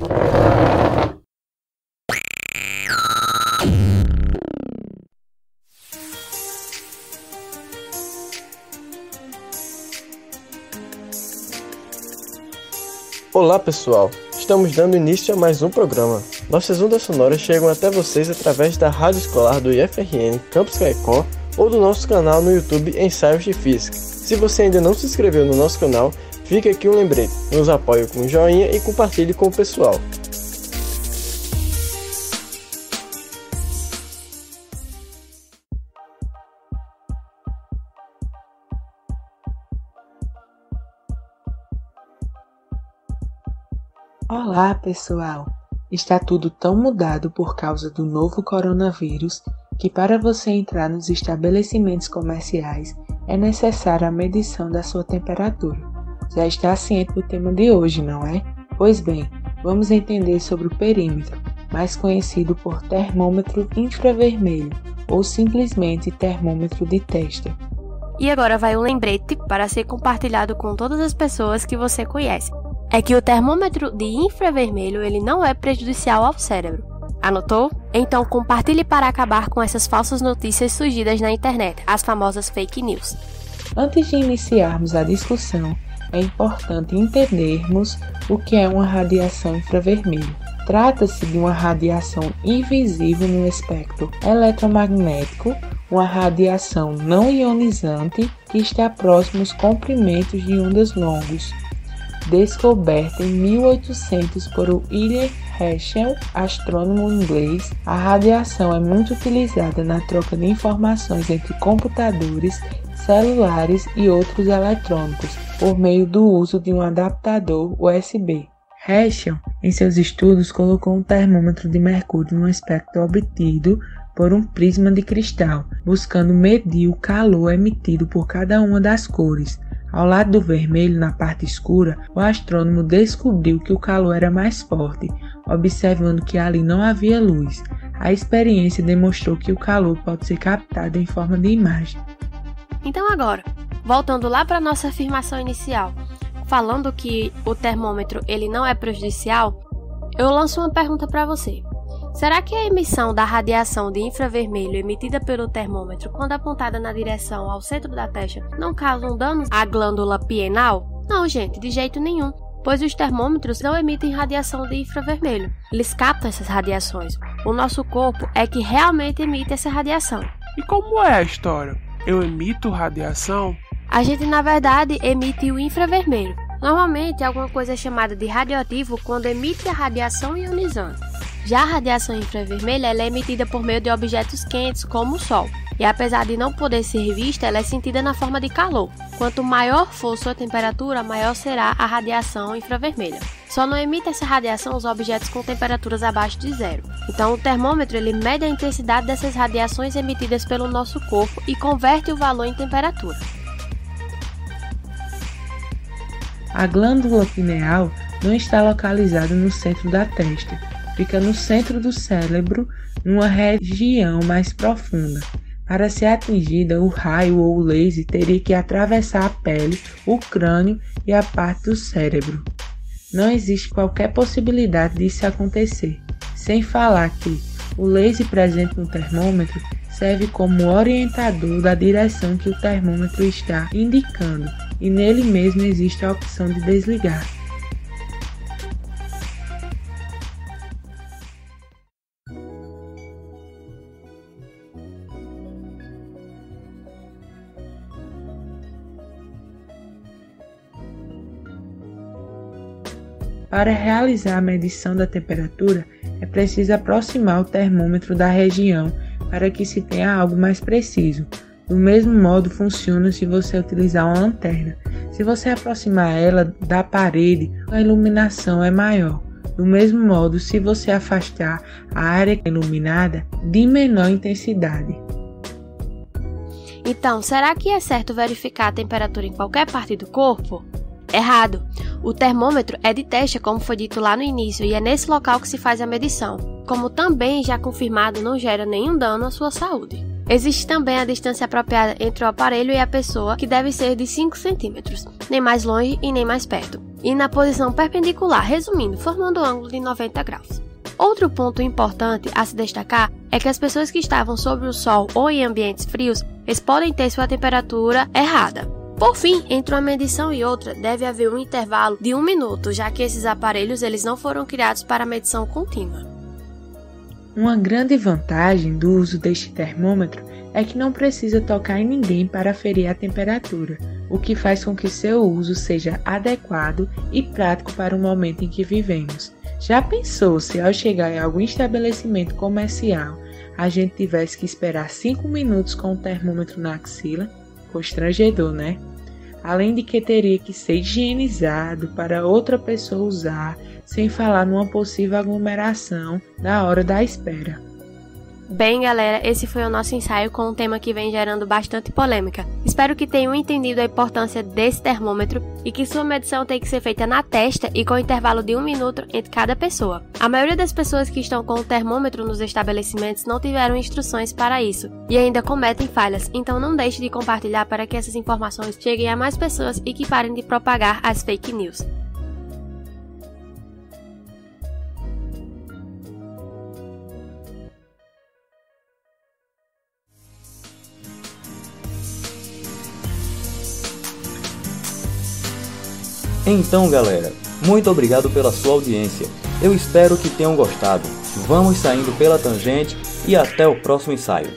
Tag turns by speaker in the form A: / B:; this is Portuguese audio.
A: Olá pessoal, estamos dando início a mais um programa. Nossas ondas sonoras chegam até vocês através da rádio escolar do IFRN Campus Caicó ou do nosso canal no YouTube Ensaios de Física. Se você ainda não se inscreveu no nosso canal, fica aqui um lembrete, nos apoie com um joinha e compartilhe com o pessoal.
B: Olá, pessoal! Está tudo tão mudado por causa do novo coronavírus que, para você entrar nos estabelecimentos comerciais, é necessária a medição da sua temperatura. Já está ciente do tema de hoje, não é? Pois bem, vamos entender sobre o perímetro, mais conhecido por termômetro infravermelho ou simplesmente termômetro de testa.
C: E agora vai um lembrete para ser compartilhado com todas as pessoas que você conhece é que o termômetro de infravermelho ele não é prejudicial ao cérebro. Anotou? Então compartilhe para acabar com essas falsas notícias surgidas na internet, as famosas fake news.
B: Antes de iniciarmos a discussão, é importante entendermos o que é uma radiação infravermelho. Trata-se de uma radiação invisível no espectro eletromagnético, uma radiação não ionizante que está próximo aos comprimentos de ondas longos, descoberta em 1800 por William Herschel, astrônomo inglês, a radiação é muito utilizada na troca de informações entre computadores, celulares e outros eletrônicos por meio do uso de um adaptador USB. Herschel, em seus estudos, colocou um termômetro de mercúrio no espectro obtido por um prisma de cristal, buscando medir o calor emitido por cada uma das cores. Ao lado do vermelho, na parte escura, o astrônomo descobriu que o calor era mais forte, observando que ali não havia luz. A experiência demonstrou que o calor pode ser captado em forma de imagem.
C: Então agora, voltando lá para nossa afirmação inicial, falando que o termômetro ele não é prejudicial, eu lanço uma pergunta para você. Será que a emissão da radiação de infravermelho emitida pelo termômetro quando apontada na direção ao centro da testa não causam danos à glândula pienal? Não, gente, de jeito nenhum, pois os termômetros não emitem radiação de infravermelho. Eles captam essas radiações. O nosso corpo é que realmente emite essa radiação.
D: E como é a história? Eu emito radiação?
C: A gente, na verdade, emite o infravermelho. Normalmente, alguma coisa é chamada de radioativo quando emite a radiação ionizante. Já a radiação infravermelha é emitida por meio de objetos quentes, como o Sol, e apesar de não poder ser vista, ela é sentida na forma de calor. Quanto maior for sua temperatura, maior será a radiação infravermelha. Só não emite essa radiação os objetos com temperaturas abaixo de zero. Então, o termômetro ele mede a intensidade dessas radiações emitidas pelo nosso corpo e converte o valor em temperatura.
B: A glândula pineal não está localizada no centro da testa, fica no centro do cérebro, numa região mais profunda. Para ser atingida, o raio ou o laser teria que atravessar a pele, o crânio e a parte do cérebro. Não existe qualquer possibilidade disso acontecer. Sem falar que o laser presente no termômetro serve como orientador da direção que o termômetro está indicando, e nele mesmo existe a opção de desligar. Para realizar a medição da temperatura, é preciso aproximar o termômetro da região para que se tenha algo mais preciso. Do mesmo modo funciona se você utilizar uma lanterna. Se você aproximar ela da parede, a iluminação é maior. Do mesmo modo, se você afastar a área iluminada, de menor intensidade.
C: Então, será que é certo verificar a temperatura em qualquer parte do corpo? Errado! O termômetro é de teste, como foi dito lá no início, e é nesse local que se faz a medição. Como também já confirmado, não gera nenhum dano à sua saúde. Existe também a distância apropriada entre o aparelho e a pessoa, que deve ser de 5 centímetros, nem mais longe e nem mais perto, e na posição perpendicular, resumindo, formando um ângulo de 90 graus. Outro ponto importante a se destacar é que as pessoas que estavam sob o sol ou em ambientes frios, eles podem ter sua temperatura errada. Por fim, entre uma medição e outra, deve haver um intervalo de um minuto, já que esses aparelhos eles não foram criados para medição contínua.
B: Uma grande vantagem do uso deste termômetro é que não precisa tocar em ninguém para aferir a temperatura, o que faz com que seu uso seja adequado e prático para o momento em que vivemos. Já pensou se ao chegar em algum estabelecimento comercial a gente tivesse que esperar 5 minutos com o termômetro na axila? Constrangedor, né? Além de que teria que ser higienizado para outra pessoa usar, sem falar numa possível aglomeração na hora da espera.
C: Bem, galera, esse foi o nosso ensaio com um tema que vem gerando bastante polêmica. Espero que tenham entendido a importância desse termômetro e que sua medição tem que ser feita na testa e com intervalo de um minuto entre cada pessoa. A maioria das pessoas que estão com o termômetro nos estabelecimentos não tiveram instruções para isso e ainda cometem falhas, então não deixe de compartilhar para que essas informações cheguem a mais pessoas e que parem de propagar as fake news.
E: Então, galera, muito obrigado pela sua audiência. Eu espero que tenham gostado. Vamos saindo pela tangente e até o próximo ensaio.